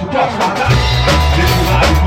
Tu podes matar, deixa o lado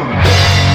Brown.